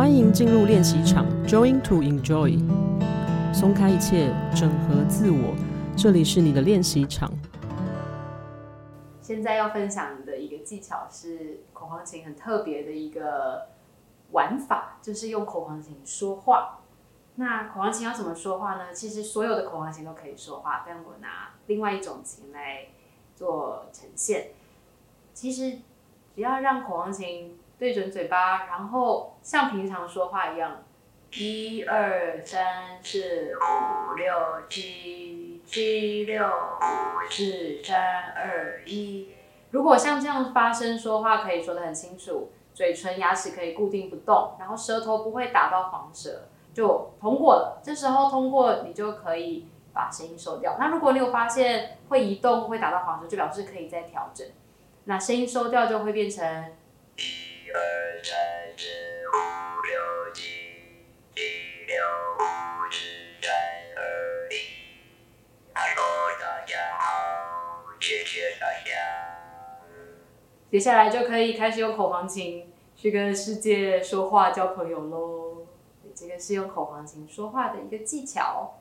欢迎进入练习场，Join to enjoy，松开一切，整合自我，这里是你的练习场。现在要分享的一个技巧是口簧琴很特别的一个玩法，就是用口簧琴说话。那口簧琴要怎么说话呢？其实所有的口簧琴都可以说话，但我拿另外一种琴来做呈现。其实只要让口簧琴对准嘴巴，然后像平常说话一样，一二三四五六七七六五四三二一。如果像这样发声说话，可以说得很清楚，嘴唇牙齿可以固定不动，然后舌头不会打到黄舌，就通过了。这时候通过，你就可以把声音收掉。那如果你有发现会移动、会打到黄舌，就表示可以再调整。那声音收掉就会变成接下来就可以开始用口簧琴去跟世界说话、交朋友喽。这个是用口簧琴说话的一个技巧。